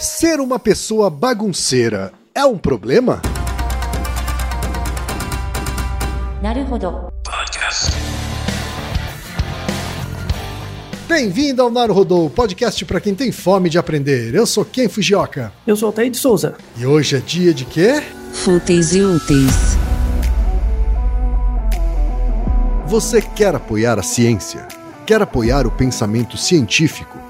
Ser uma pessoa bagunceira é um problema? Bem-vindo ao Naruhodô, podcast para quem tem fome de aprender. Eu sou Ken Fujioka. Eu sou Altair de Souza. E hoje é dia de quê? Fúteis e úteis. Você quer apoiar a ciência? Quer apoiar o pensamento científico?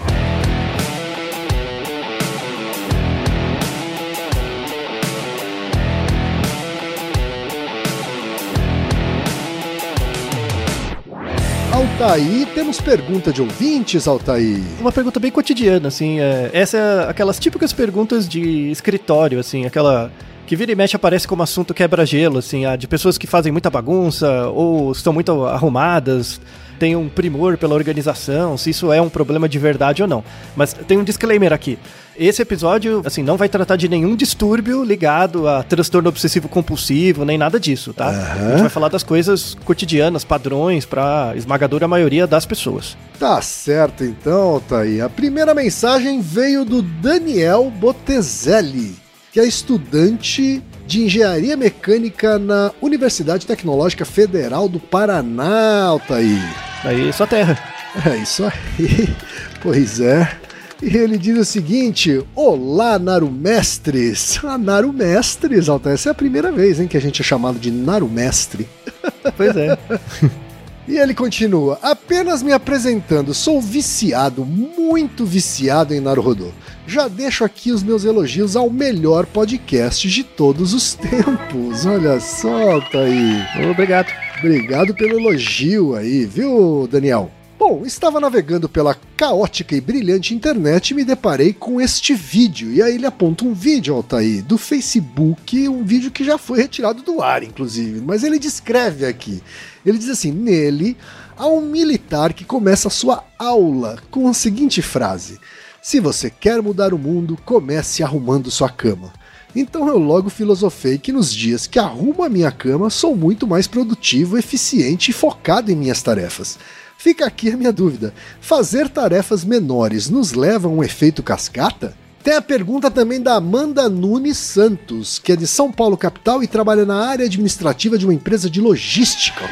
Altaí, temos pergunta de ouvintes, Altaí? Uma pergunta bem cotidiana, assim. É, essa é aquelas típicas perguntas de escritório, assim, aquela que vira e mexe aparece como assunto quebra-gelo, assim, de pessoas que fazem muita bagunça ou estão muito arrumadas, tem um primor pela organização, se isso é um problema de verdade ou não. Mas tem um disclaimer aqui. Esse episódio, assim, não vai tratar de nenhum distúrbio ligado a transtorno obsessivo compulsivo, nem nada disso, tá? Uhum. A gente vai falar das coisas cotidianas, padrões, para esmagadora maioria das pessoas. Tá certo, então, Thaí. A primeira mensagem veio do Daniel Botezelli, que é estudante de Engenharia Mecânica na Universidade Tecnológica Federal do Paraná, Altair. Aí sua terra. É isso aí. Pois é. E ele diz o seguinte: Olá, Narumestres! Ah, Narumestres, Alta, essa é a primeira vez hein, que a gente é chamado de Narumestre. Pois é. E ele continua: apenas me apresentando, sou viciado, muito viciado em Naruhodô. Já deixo aqui os meus elogios ao melhor podcast de todos os tempos. Olha só, tá aí. Obrigado. Obrigado pelo elogio aí, viu, Daniel? Bom, estava navegando pela caótica e brilhante internet e me deparei com este vídeo. E aí ele aponta um vídeo, Altair, do Facebook, um vídeo que já foi retirado do ar, inclusive. Mas ele descreve aqui. Ele diz assim: nele há um militar que começa a sua aula com a seguinte frase: Se você quer mudar o mundo, comece arrumando sua cama. Então eu logo filosofei que nos dias que arrumo a minha cama sou muito mais produtivo, eficiente e focado em minhas tarefas. Fica aqui a minha dúvida: fazer tarefas menores nos leva a um efeito cascata? Tem a pergunta também da Amanda Nunes Santos, que é de São Paulo, capital, e trabalha na área administrativa de uma empresa de logística.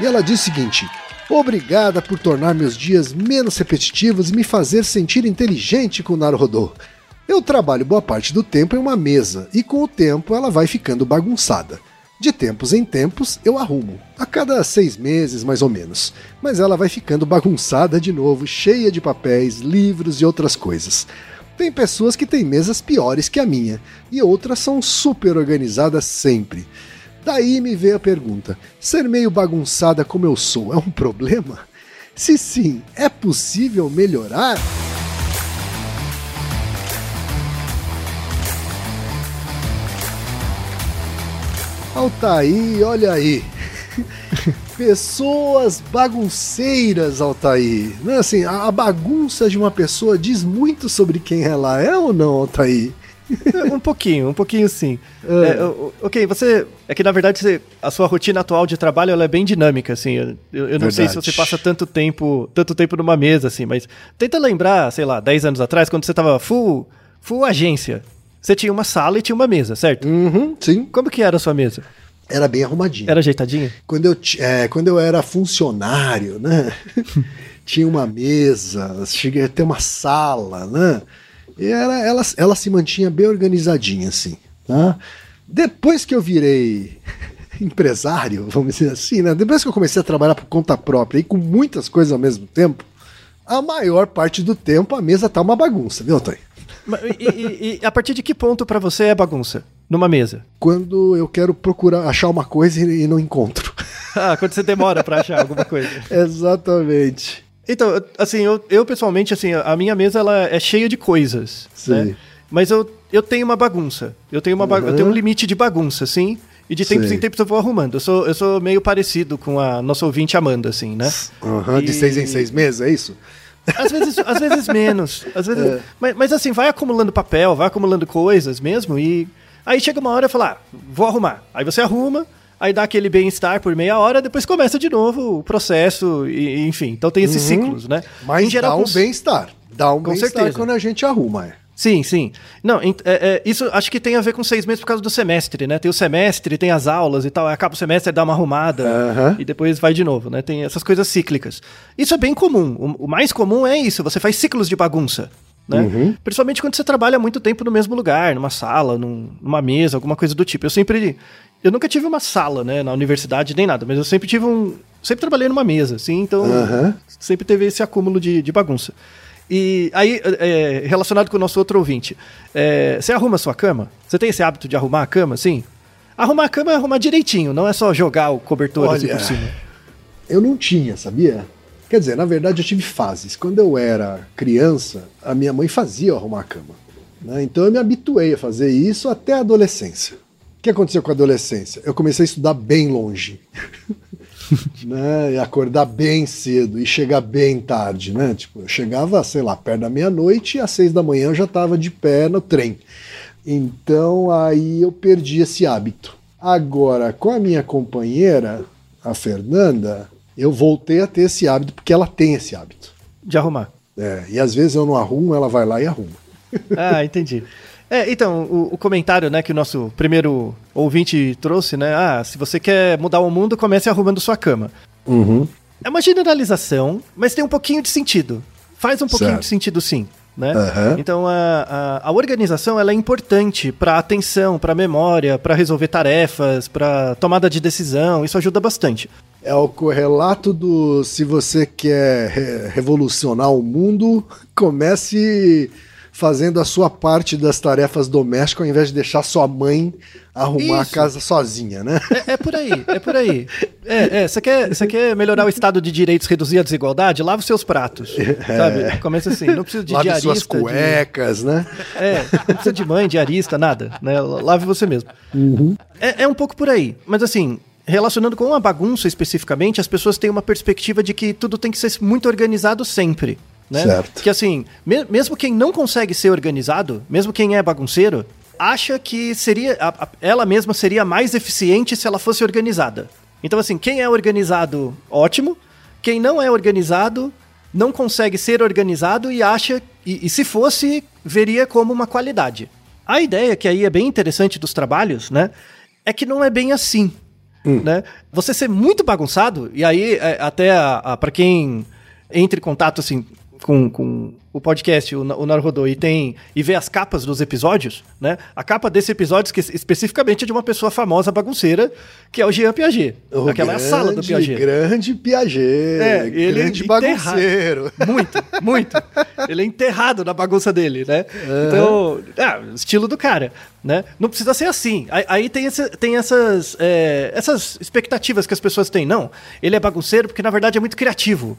E ela diz o seguinte: Obrigada por tornar meus dias menos repetitivos e me fazer sentir inteligente com o Naruhodô. Eu trabalho boa parte do tempo em uma mesa e com o tempo ela vai ficando bagunçada. De tempos em tempos eu arrumo, a cada seis meses mais ou menos, mas ela vai ficando bagunçada de novo, cheia de papéis, livros e outras coisas. Tem pessoas que têm mesas piores que a minha, e outras são super organizadas sempre. Daí me veio a pergunta: ser meio bagunçada como eu sou é um problema? Se sim, é possível melhorar? Altaí, olha aí. Pessoas bagunceiras, Altaí. Não, assim, a bagunça de uma pessoa diz muito sobre quem ela é ou não, Altaí? um pouquinho, um pouquinho sim. É. É, ok, você. É que na verdade você, a sua rotina atual de trabalho ela é bem dinâmica, assim. Eu, eu não sei se você passa tanto tempo, tanto tempo numa mesa, assim, mas tenta lembrar, sei lá, 10 anos atrás, quando você tava full, full agência. Você tinha uma sala e tinha uma mesa, certo? Uhum, sim. Como que era a sua mesa? Era bem arrumadinho. Era ajeitadinho? Quando eu, é, quando eu era funcionário, né? tinha uma mesa, cheguei a ter uma sala, né? E era, ela, ela se mantinha bem organizadinha, assim. Tá? Depois que eu virei empresário, vamos dizer assim, né? Depois que eu comecei a trabalhar por conta própria e com muitas coisas ao mesmo tempo, a maior parte do tempo a mesa tá uma bagunça, viu, Antônio? E, e, e, a partir de que ponto para você é bagunça? Numa mesa? Quando eu quero procurar achar uma coisa e, não encontro. Ah, quando você demora para achar alguma coisa. Exatamente. Então, assim, eu, eu pessoalmente, assim, a minha mesa ela é cheia de coisas, Sim. né? Mas eu, eu tenho uma bagunça. Eu tenho, uma uhum. eu tenho um limite de bagunça, assim. E de tempos Sim. em tempos eu vou arrumando. Eu sou, eu sou meio parecido com a nossa ouvinte Amanda, assim, né? Uhum, e... De seis em seis meses, é isso? Às vezes, às vezes menos. Às vezes, é. mas, mas, assim, vai acumulando papel, vai acumulando coisas mesmo, e aí chega uma hora e fala, ah, vou arrumar. Aí você arruma, aí dá aquele bem-estar por meia hora, depois começa de novo o processo, e, enfim. Então tem esses uhum. ciclos, né? Mas em geral, dá um bem-estar. Dá um bem-estar quando a gente arruma, é. Sim, sim. Não, é, é, isso acho que tem a ver com seis meses por causa do semestre, né? Tem o semestre, tem as aulas e tal, acaba o semestre, dá uma arrumada uhum. e depois vai de novo, né? Tem essas coisas cíclicas. Isso é bem comum. O, o mais comum é isso, você faz ciclos de bagunça. Né? Uhum. Principalmente quando você trabalha muito tempo no mesmo lugar, numa sala, num, numa mesa, alguma coisa do tipo. Eu sempre. Eu nunca tive uma sala, né, na universidade nem nada, mas eu sempre tive um. Sempre trabalhei numa mesa, assim, então uhum. sempre teve esse acúmulo de, de bagunça. E aí, é, relacionado com o nosso outro ouvinte, é, você arruma a sua cama? Você tem esse hábito de arrumar a cama, sim? Arrumar a cama é arrumar direitinho, não é só jogar o cobertor Olha, assim por cima. Eu não tinha, sabia? Quer dizer, na verdade eu tive fases. Quando eu era criança, a minha mãe fazia eu arrumar a cama. Né? Então eu me habituei a fazer isso até a adolescência. O que aconteceu com a adolescência? Eu comecei a estudar bem longe. né? E acordar bem cedo e chegar bem tarde, né? Tipo, eu chegava, sei lá, perto da meia-noite e às seis da manhã eu já estava de pé no trem. Então aí eu perdi esse hábito. Agora, com a minha companheira, a Fernanda, eu voltei a ter esse hábito porque ela tem esse hábito. De arrumar. É, e às vezes eu não arrumo, ela vai lá e arruma. Ah, entendi. É, então, o, o, comentário né, que o nosso primeiro ouvinte trouxe, né? Ah, se você quer mudar o mundo, comece arrumando sua cama. Uhum. É uma generalização, mas tem um pouquinho de sentido. Faz um pouquinho certo. de sentido, sim. Né? Uhum. Então a, a, a, organização ela é importante para atenção, para memória, para resolver tarefas, para tomada de decisão. Isso ajuda bastante. É o correlato do se você quer re revolucionar o mundo, comece fazendo a sua parte das tarefas domésticas ao invés de deixar sua mãe arrumar Isso. a casa sozinha, né? É, é, por aí, é por aí. É, é, você quer, você quer melhorar o estado de direitos, reduzir a desigualdade? Lava os seus pratos, é. sabe? Começa assim, não precisa de Lave diarista. suas cuecas, de... né? É, não precisa de mãe, diarista, nada, né? Lave você mesmo. Uhum. É, é um pouco por aí, mas assim, relacionando com a bagunça especificamente, as pessoas têm uma perspectiva de que tudo tem que ser muito organizado sempre. Né? Certo. Que assim, me mesmo quem não consegue ser organizado, mesmo quem é bagunceiro, acha que seria a, a, ela mesma seria mais eficiente se ela fosse organizada. Então assim, quem é organizado, ótimo. Quem não é organizado, não consegue ser organizado e acha e, e se fosse, veria como uma qualidade. A ideia que aí é bem interessante dos trabalhos, né, é que não é bem assim. Hum. Né? Você ser muito bagunçado, e aí é, até para quem entre em contato assim com, com o podcast, o, o Naruhodô, e tem e vê as capas dos episódios, né? A capa desse episódio que, especificamente é de uma pessoa famosa bagunceira, que é o Jean Piaget. O Aquela grande, é a sala do Piaget. Grande Piaget. É, ele grande bagunceiro. Muito, muito. ele é enterrado na bagunça dele, né? Uhum. Então, ah, estilo do cara, né? Não precisa ser assim. Aí, aí tem, esse, tem essas, é, essas expectativas que as pessoas têm. Não, ele é bagunceiro porque na verdade é muito criativo.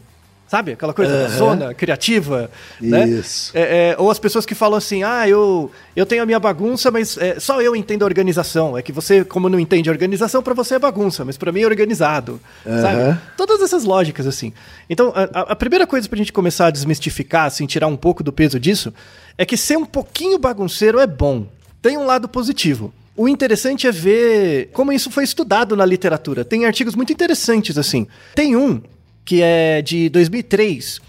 Sabe? Aquela coisa da zona criativa. Né? Isso. É, é, ou as pessoas que falam assim, ah, eu, eu tenho a minha bagunça, mas é, só eu entendo a organização. É que você, como não entende a organização, para você é bagunça, mas para mim é organizado. Sabe? Todas essas lógicas, assim. Então, a, a primeira coisa pra gente começar a desmistificar, assim, tirar um pouco do peso disso, é que ser um pouquinho bagunceiro é bom. Tem um lado positivo. O interessante é ver como isso foi estudado na literatura. Tem artigos muito interessantes, assim. Tem um que é de 2003,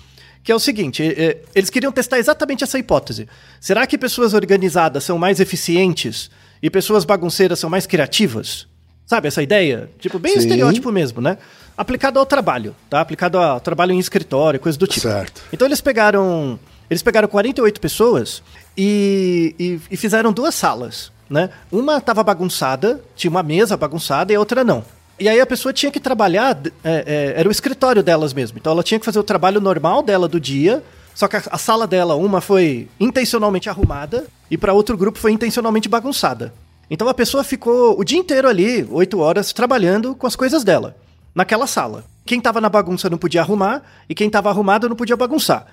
que é o seguinte: é, eles queriam testar exatamente essa hipótese. Será que pessoas organizadas são mais eficientes e pessoas bagunceiras são mais criativas? Sabe essa ideia? Tipo, bem Sim. estereótipo mesmo, né? Aplicado ao trabalho, tá? Aplicado ao trabalho em escritório, coisa do tipo. Certo. Então eles pegaram. Eles pegaram 48 pessoas e, e, e fizeram duas salas, né? Uma estava bagunçada, tinha uma mesa bagunçada e a outra não. E aí a pessoa tinha que trabalhar, é, é, era o escritório delas mesmo. Então ela tinha que fazer o trabalho normal dela do dia, só que a, a sala dela, uma foi intencionalmente arrumada e para outro grupo foi intencionalmente bagunçada. Então a pessoa ficou o dia inteiro ali, oito horas, trabalhando com as coisas dela, naquela sala. Quem tava na bagunça não podia arrumar e quem tava arrumado não podia bagunçar.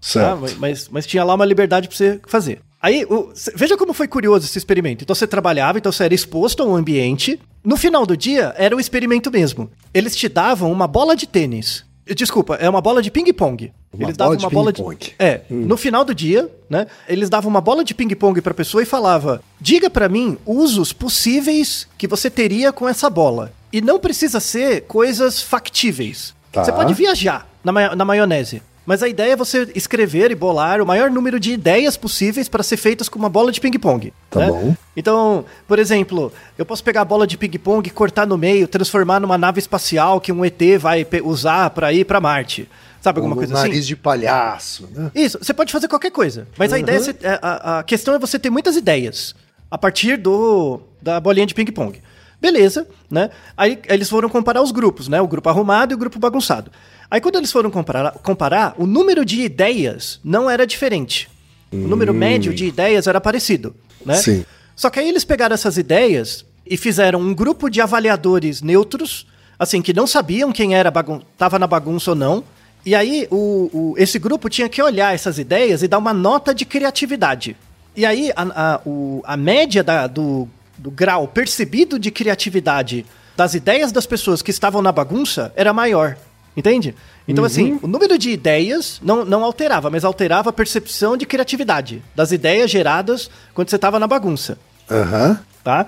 Certo. Tá? Mas- Mas, tinha lá uma liberdade pra você fazer. Aí, o- veja como foi curioso esse experimento. Então você trabalhava, então você era exposto a um ambiente. No final do dia, era um experimento mesmo. Eles te davam uma bola de tênis. Desculpa, é uma bola de ping-pong. Eles bola davam de uma bola de ping-pong. É, no final do dia, né? Eles davam uma bola de ping-pong pra pessoa e falava: "Diga pra mim usos possíveis que você teria com essa bola". E não precisa ser coisas factíveis. Tá. Você pode viajar na, ma- na maionese. Mas a ideia é você escrever e bolar o maior número de ideias possíveis para ser feitas com uma bola de ping-pong. Tá né? bom. Então, por exemplo, eu posso pegar a bola de ping-pong, cortar no meio, transformar numa nave espacial que um ET vai usar para ir para Marte. Sabe alguma Um coisa nariz assim? de palhaço, né? Isso, você pode fazer qualquer coisa. Mas a ideia é, é- a, a questão é você ter muitas ideias a partir do da bolinha de ping-pong. Beleza, né? Aí eles foram comparar os grupos, né? O grupo arrumado e o grupo bagunçado. Aí quando eles foram comparar, comparar o número de ideias não era diferente. O número médio de ideias era parecido, né? Sim. Só que aí eles pegaram essas ideias e fizeram um grupo de avaliadores neutros, assim, que não sabiam quem era bagun tava na bagunça ou não. E aí o, o- esse grupo tinha que olhar essas ideias e dar uma nota de criatividade. E aí a, a, o- a média da- do, do grau percebido de criatividade das ideias das pessoas que estavam na bagunça era maior. Entende? Então, assim, o número de ideias não, não alterava, mas alterava a percepção de criatividade das ideias geradas quando você estava na bagunça Aham. tá?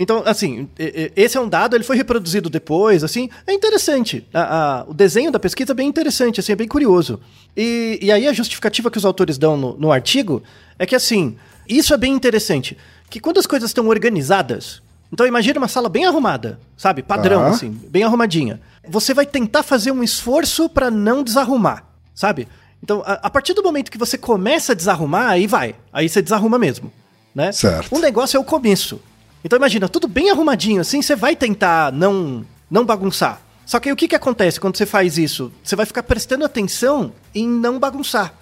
Então, assim, esse é um dado, ele foi reproduzido depois, assim, é interessante. A- a- o desenho da pesquisa é bem interessante, assim, é bem curioso. E, e aí a justificativa que os autores dão no, no artigo é que, assim, isso é bem interessante, que quando as coisas estão organizadas, então imagina uma sala bem arrumada, sabe? Padrão, assim, bem arrumadinha. Você vai tentar fazer um esforço para não desarrumar, sabe? Então, a, a partir do momento que você começa a desarrumar, aí vai. Aí você desarruma mesmo, né? Certo. O negócio é o começo. Então imagina, tudo bem arrumadinho assim, você vai tentar não não bagunçar. Só que aí o que que acontece quando você faz isso? Você vai ficar prestando atenção em não bagunçar.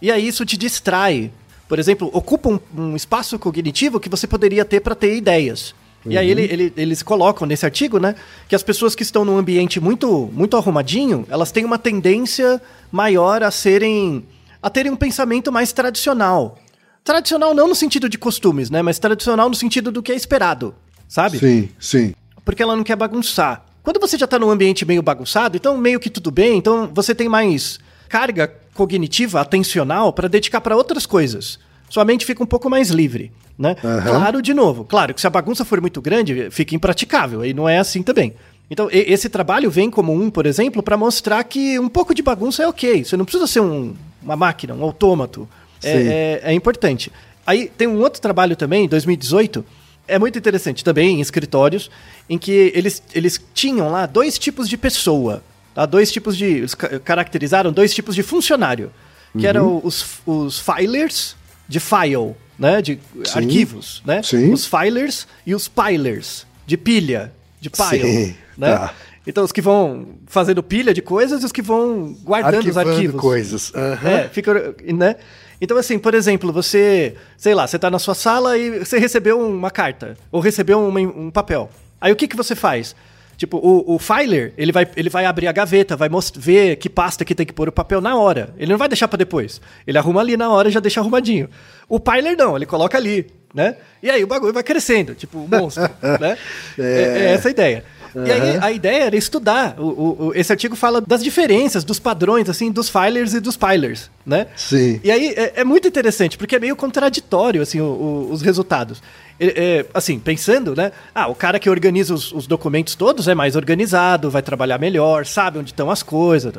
E aí isso te distrai. Por exemplo, ocupa um, um espaço cognitivo que você poderia ter para ter ideias. E aí ele- ele- eles colocam nesse artigo, né, que as pessoas que estão num ambiente muito muito arrumadinho, elas têm uma tendência maior a serem a terem um pensamento mais tradicional. Tradicional não no sentido de costumes, né, mas tradicional no sentido do que é esperado, sabe? Sim, sim. porque ela não quer bagunçar. Quando você já tá num ambiente meio bagunçado, então meio que tudo bem, então você tem mais carga cognitiva, atencional para dedicar para outras coisas. Sua mente fica um pouco mais livre, né? Aham. Claro, de novo, claro que se a bagunça for muito grande, fica impraticável, aí não é assim também. Então, e- esse trabalho vem como um, por exemplo, para mostrar que um pouco de bagunça é ok. Você não precisa ser um- uma máquina, um autômato. É, é- é importante. Aí tem um outro trabalho também, em 2018, é muito interessante também, em escritórios, em que eles, eles tinham lá dois tipos de pessoa. Tá? Dois tipos de. Eles ca- caracterizaram dois tipos de funcionário. Que eram os, os filers de file, né? De Sim. arquivos, né? Sim. Os filers e os pilers, de pilha, de pile. Sim, né? tá. Então, os que vão fazendo pilha de coisas e os que vão guardando os Arquivando arquivos. coisas. Aham. É, fica, né? Então, assim, por exemplo, você, sei lá, você tá na sua sala e você recebeu uma carta, ou recebeu uma- um papel. Aí o que, que você faz? Tipo, o, o filer, ele vai, ele vai abrir a gaveta, vai ver que pasta que tem que pôr o papel na hora. Ele não vai deixar pra depois. Ele arruma ali na hora e já deixa arrumadinho. O piler não, ele coloca ali, né? E aí o bagulho vai crescendo, tipo, o monstro, né? É. é essa a ideia. E aí a ideia era estudar. O, o- o- esse artigo fala das diferenças, dos padrões, assim, dos filers e dos pilers, né? Sim. E aí é, é muito interessante, porque é meio contraditório, assim, os resultados. É, é, assim, pensando, né? Ah, o cara que organiza os, os documentos todos é mais organizado, vai trabalhar melhor, sabe onde estão as coisas,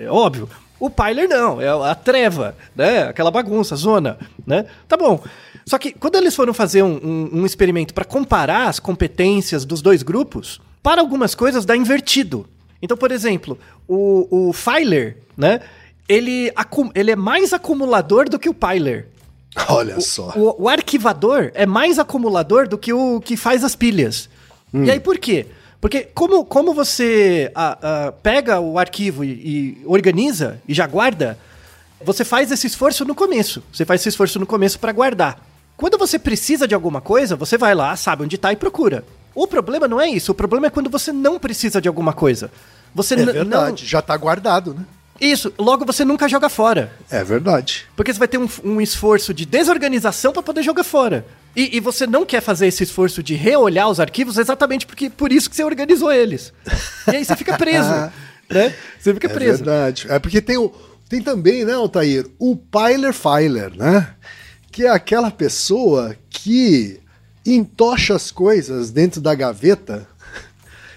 é, é óbvio. O Piler não, é a treva, né? Aquela bagunça, zona, né? Tá bom. Só que quando eles foram fazer um, um- um experimento para comparar as competências dos dois grupos, para algumas coisas dá invertido. Então, por exemplo, o, o Filer, né? Ele, ele é mais acumulador do que o Piler. Olha só. O, o arquivador é mais acumulador do que o que faz as pilhas. E aí por quê? Porque como, como você ah, ah, pega o arquivo e, e organiza e já guarda, você faz esse esforço no começo. Você faz esse esforço no começo para guardar. Quando você precisa de alguma coisa, você vai lá, sabe onde tá e procura. O problema não é isso. O problema é quando você não precisa de alguma coisa. Você É verdade, já tá guardado, né? não. Isso, logo você nunca joga fora. É verdade. Porque você vai ter um, um esforço de desorganização para poder jogar fora. E, e você não quer fazer esse esforço de reolhar os arquivos exatamente porque por isso que você organizou eles. E aí você fica preso. né? Você fica É preso. verdade. É porque tem, o, tem também, né, Altair, o Piler Filer, né? Que é aquela pessoa que entocha as coisas dentro da gaveta,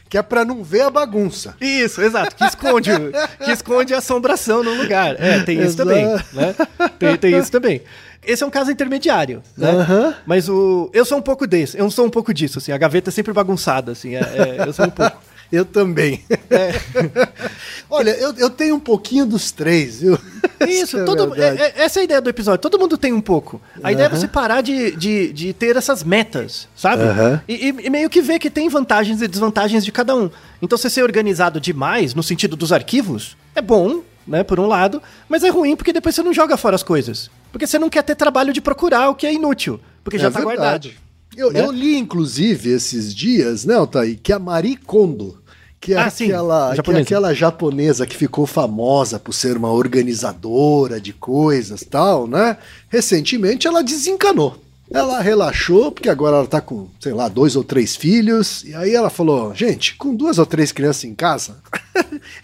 que é pra não ver a bagunça. Isso, exato. Que esconde, que esconde a assombração no lugar. É, tem isso também. Né? Tem, tem isso também. Esse é um caso intermediário, né? Aham. Mas o. Eu sou um pouco desse, eu sou um pouco disso, assim. A gaveta é sempre bagunçada, assim. é- é, eu sou um pouco. Eu também. É. Olha, eu, eu tenho um pouquinho dos três, viu? Isso, é todo, é- é- essa é a ideia do episódio. Todo mundo tem um pouco. A ideia é você parar de, de, de ter essas metas, sabe? E, e- meio que ver que tem vantagens e desvantagens de cada um. Então, você ser organizado demais, no sentido dos arquivos, é bom, né, por um lado, mas é ruim porque depois você não joga fora as coisas. Porque você não quer ter trabalho de procurar o que é inútil. Porque já É tá guardado. verdade. Eu, né? eu li, inclusive, esses dias, né, Altair, que a Marie Kondo, que é, Ah, aquela, que é japonesa. aquela japonesa que ficou famosa por ser uma organizadora de coisas tal, né? Recentemente ela desencanou. Ela relaxou, porque agora ela tá com, sei lá, dois ou três filhos. E aí ela falou: gente, com duas ou três crianças em casa,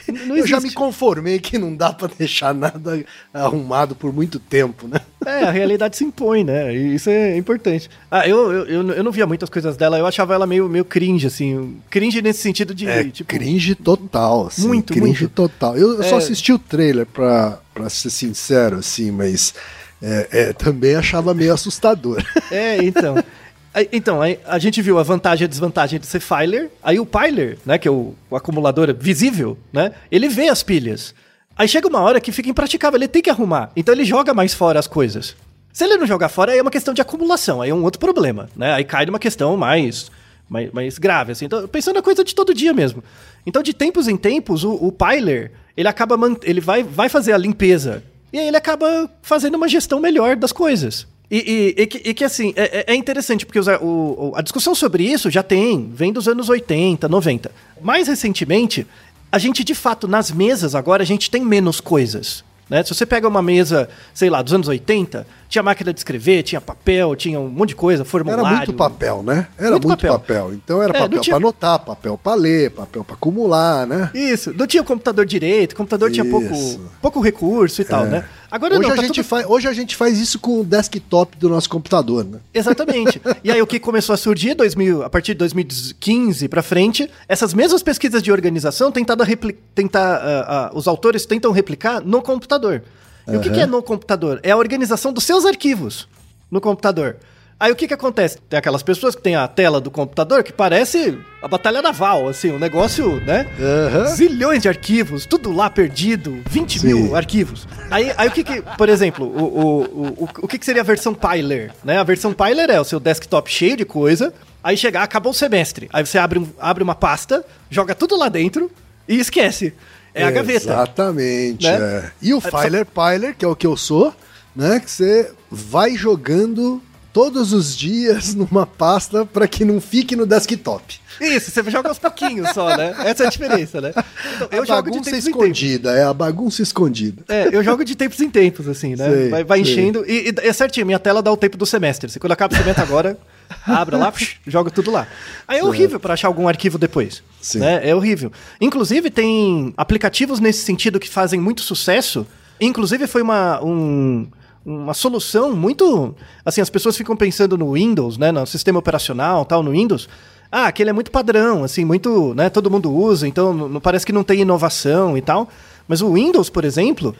Não eu já me conformei que não dá pra deixar nada arrumado por muito tempo, né? É, a realidade se impõe, né? E isso é importante. Ah, eu, eu, eu, não via muitas coisas dela, eu achava ela meio, meio cringe, assim. Cringe nesse sentido de. É tipo, cringe total, assim. Muito, cringe muito. total. Eu, eu só É. assisti o trailer pra, pra ser sincero, assim, mas é, é, também achava meio assustador. É, então. Então, a gente viu a vantagem e a desvantagem de ser filer. Aí o piler, né, que é o, o acumulador visível, né, ele vê as pilhas. Aí chega uma hora que fica impraticável, ele tem que arrumar. Então ele joga mais fora as coisas. Se ele não jogar fora, aí é uma questão de acumulação, aí é um outro problema, né? Aí cai numa questão mais, mais, mais grave, assim. Então, pensando na coisa de todo dia mesmo. Então, de tempos em tempos, o, o piler, ele acaba, ele vai, vai fazer a limpeza. E aí ele acaba fazendo uma gestão melhor das coisas. E, e- e que, e que, assim, é, é- é interessante, porque os- o- a discussão sobre isso já tem, vem dos anos 80, 90. Mais recentemente, a gente, de fato, nas mesas agora, a gente tem menos coisas. Né? Se você pega uma mesa, sei lá, dos anos 80, tinha máquina de escrever, tinha papel, tinha um monte de coisa, formulário. Era muito papel, né? Era muito, Muito papel. papel. Então era É, papel tinha- pra anotar, papel pra ler, papel pra acumular, né? Isso, não tinha computador direito, o computador tinha pouco, Isso. pouco recurso e tal, né? Agora Hoje, não, a tá gente tudo- faz, hoje a gente faz isso com o desktop do nosso computador, né? Exatamente. E aí o que começou a surgir 2000, a partir de 2015 pra frente, essas mesmas pesquisas de organização tentado repli- tentar ah, ah, os autores tentam replicar no computador. E o que, que é no computador? É a organização dos seus arquivos no computador. Aí o que que acontece? Tem aquelas pessoas que tem a tela do computador que parece a batalha naval, assim, um negócio, né? Aham. Zilhões de arquivos, tudo lá perdido, 20 Sim. mil arquivos. Aí, aí o que que, por exemplo, o, o, o, o, o que que seria a versão Piler? Né? A versão Piler é o seu desktop cheio de coisa, aí chegar, acabou o semestre. Aí você abre, um- abre uma pasta, joga tudo lá dentro e esquece. É a gaveta. Exatamente. Né? é. E o só- Filer Piler, que é o que eu sou, né? Que você vai jogando todos os dias numa pasta para que não fique no desktop. Isso, você joga aos pouquinhos só, né? Essa é a diferença, né? Então, eu a jogo de tempos escondida, é a bagunça escondida. É, eu jogo de tempos em tempos, assim, né? Sei, vai, vai enchendo. E, e, é certinho, minha tela dá o tempo do semestre. Se quando acaba o semestre agora, abre lá, joga tudo lá. Aí é certo. horrível para achar algum arquivo depois. Sim. Né? É horrível. Inclusive, tem aplicativos nesse sentido que fazem muito sucesso. Inclusive, foi uma. Um, uma solução muito. Assim, as pessoas ficam pensando no Windows, né? No sistema operacional tal, no Windows ah, aquele é muito padrão, assim, muito, né, todo mundo usa, então não, parece que não tem inovação e tal. Mas o Windows, por exemplo,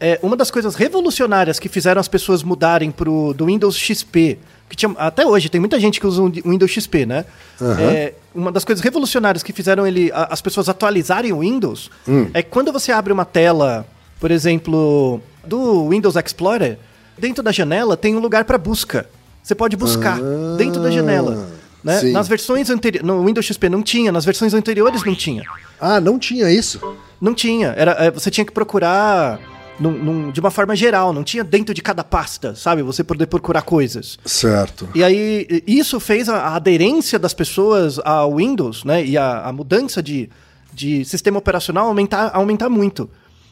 é uma das coisas revolucionárias que fizeram as pessoas mudarem pro do Windows XP, que tinha, até hoje tem muita gente que usa o Windows XP, né? Uhum. É, uma das coisas revolucionárias que fizeram ele as pessoas atualizarem o Windows hum. é quando você abre uma tela, por exemplo, do Windows Explorer, dentro da janela tem um lugar para busca. Você pode buscar ah. dentro da janela. Né? Nas versões anteriores. No Windows XP não tinha, nas versões anteriores não tinha. Ah, não tinha isso? Não tinha. Era, é, você tinha que procurar num, num, de uma forma geral, não tinha dentro de cada pasta, sabe? Você poder procurar coisas. Certo. E aí, isso fez a, a aderência das pessoas ao Windows, né? E a, a mudança de, de sistema operacional aumentar, aumentar muito.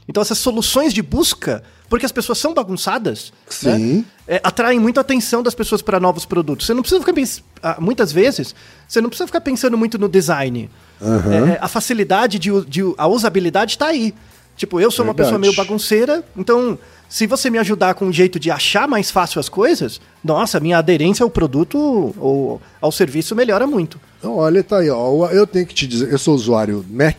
Então essas soluções de busca, porque as pessoas são bagunçadas, né, é, atraem muito a atenção das pessoas para novos produtos. Você não precisa ficar ah, muitas vezes você não precisa ficar pensando muito no design. Uhum. É, a facilidade de, de a usabilidade está aí. Tipo, eu sou Verdade. uma pessoa meio bagunceira, então se você me ajudar com um jeito de achar mais fácil as coisas, nossa, minha aderência ao produto ou ao serviço melhora muito. Então, olha, tá aí, ó. Eu tenho que te dizer, eu sou usuário Mac,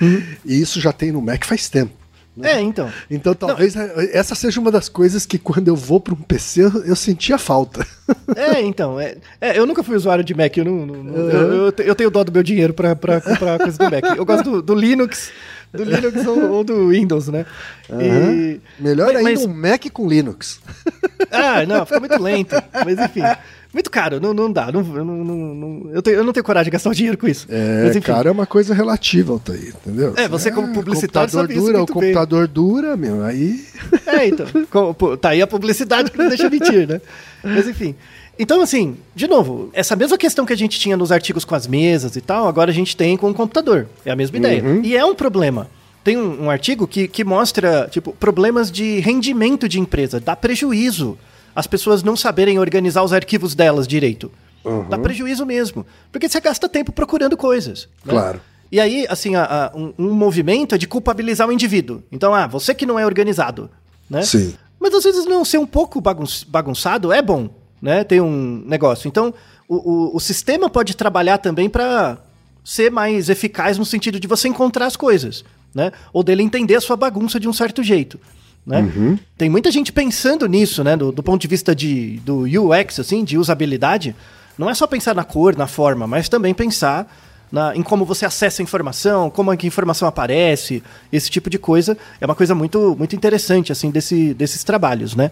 uhum. e isso já tem no Mac faz tempo. Né? É, então. Então talvez não. essa seja uma das coisas que quando eu vou para um PC eu, eu sentia falta. É, então. É, é, eu nunca fui usuário de Mac. Eu, não, não uhum. eu, eu, eu, tenho dó do meu dinheiro para comprar coisa do Mac. Eu gosto do, do Linux. Do Linux ou, ou, do Windows, né? Uhum. E... Melhor ainda mas... um Mac com Linux. Ah, não, fica muito lento. Mas enfim. Muito caro, não, não dá. Não, não, não, eu, tenho, eu não tenho coragem de gastar o dinheiro com isso. É, Mas, enfim. caro é uma coisa relativa, Altair, entendeu? É, você como publicitário computador dura, O computador dura, meu, aí... É, então. Tá aí a publicidade que não deixa mentir, né? Mas enfim. Então, assim, de novo, essa mesma questão que a gente tinha nos artigos com as mesas e tal, agora a gente tem com o computador. É a mesma ideia. Uhum. E é um problema. Tem um, um artigo que, que mostra, tipo, problemas de rendimento de empresa, dá prejuízo as pessoas não saberem organizar os arquivos delas direito. Uhum. Dá prejuízo mesmo. Porque você gasta tempo procurando coisas. Né? Claro. E aí, assim, a, a, um, um, movimento é de culpabilizar o indivíduo. Então, ah, você que não é organizado, né? Sim. Mas às vezes não ser um pouco bagunçado é bom, né? Tem um negócio. Então, o, o, o sistema pode trabalhar também para ser mais eficaz no sentido de você encontrar as coisas, né? Ou dele entender a sua bagunça de um certo jeito. Né? Uhum. Tem muita gente pensando nisso, né? Do, do, ponto de vista de, do UX, assim, de usabilidade. Não é só pensar na cor, na forma, mas também pensar na, em como você acessa a informação, como é que a informação aparece, esse tipo de coisa. É uma coisa muito, muito interessante, assim, desse, desses trabalhos, né?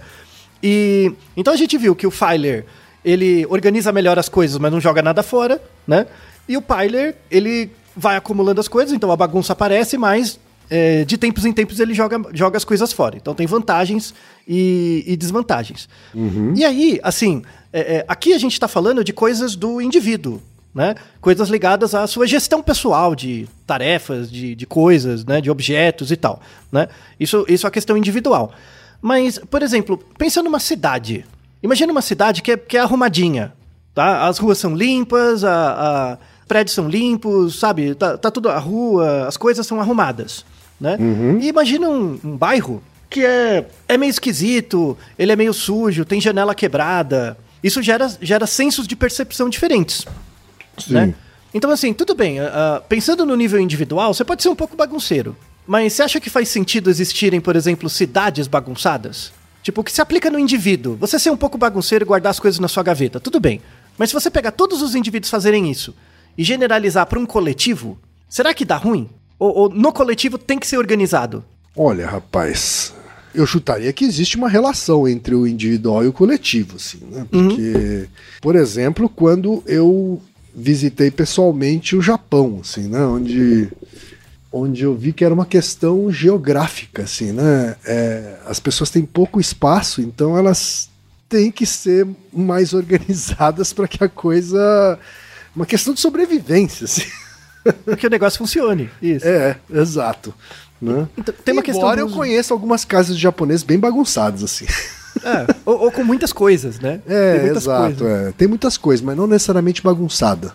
E então a gente viu que o Filer ele organiza melhor as coisas, mas não joga nada fora, né? E o Pyler, ele vai acumulando as coisas, então a bagunça aparece, mas é, de tempos em tempos ele joga, joga as coisas fora. Então tem vantagens e, e desvantagens. Uhum. E aí, assim, é, é, aqui a gente está falando de coisas do indivíduo. Né? Coisas ligadas à sua gestão pessoal de tarefas, de, de coisas, né? de objetos e tal. Né? Isso, isso é a questão individual. Mas, por exemplo, pensa numa cidade. Imagina uma cidade que é, que é arrumadinha. Tá? As ruas são limpas, a, a prédios são limpos, sabe? Tá, tá tudo a rua, as coisas são arrumadas né? Uhum. E imagina um, um, bairro que é, é meio esquisito, ele é meio sujo, tem janela quebrada. Isso gera, gera sensos de percepção diferentes, Sim. né? Então, assim, tudo bem, uh, pensando no nível individual, você pode ser um pouco bagunceiro. Mas você acha que faz sentido existirem, por exemplo, cidades bagunçadas? Tipo, o que se aplica no indivíduo? Você ser um pouco bagunceiro e guardar as coisas na sua gaveta, tudo bem. Mas se você pegar todos os indivíduos fazerem isso e generalizar para um coletivo, será que dá ruim? Ou, ou no coletivo tem que ser organizado? Olha, rapaz, eu chutaria que existe uma relação entre o individual e o coletivo, assim, né? Uhum. Porque, uhum. por exemplo, quando eu visitei pessoalmente o Japão, assim, né? Onde, onde eu vi que era uma questão geográfica, assim, né? É, as pessoas têm pouco espaço, então elas têm que ser mais organizadas para que a coisa. Uma questão de sobrevivência, assim. Para que o negócio funcione. Isso. É, exato. Né? Então, tem uma questão Embora do eu uso. conheça algumas casas de japonês bem bagunçadas, assim. É, ou, ou com muitas coisas, né? É, Tem exato. coisas. é. Tem muitas coisas, mas não necessariamente bagunçada.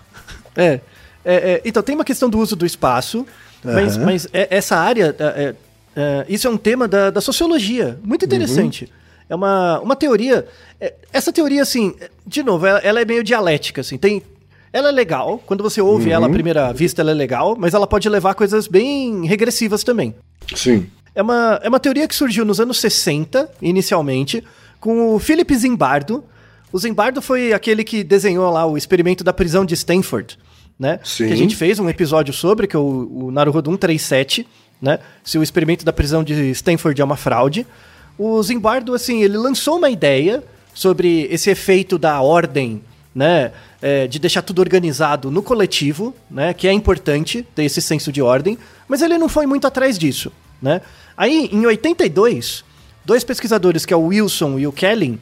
É. É, é, então tem uma questão do uso do espaço, mas, Aham. mas é- essa área, é, é, é, isso é um tema da, da sociologia, muito interessante. É uma, uma teoria. é, essa teoria, assim, de novo, ela, ela é meio dialética, assim. Tem, ela é legal, quando você ouve ela à primeira vista, ela é legal, mas ela pode levar a coisas bem regressivas também. Sim. É uma, é uma teoria que surgiu nos anos 60, inicialmente, com o Philip Zimbardo. O Zimbardo foi aquele que desenhou lá o experimento da prisão de Stanford, né? Sim. Que a gente fez um episódio sobre, que é o, o Naruhodo 137, né? Se o experimento da prisão de Stanford é uma fraude. O Zimbardo, assim, ele lançou uma ideia sobre esse efeito da ordem, né? é, de deixar tudo organizado no coletivo, né? Que é importante ter esse senso de ordem, mas ele não foi muito atrás disso, né? Aí, em 82, dois pesquisadores, que é o Wilson e o Kelly,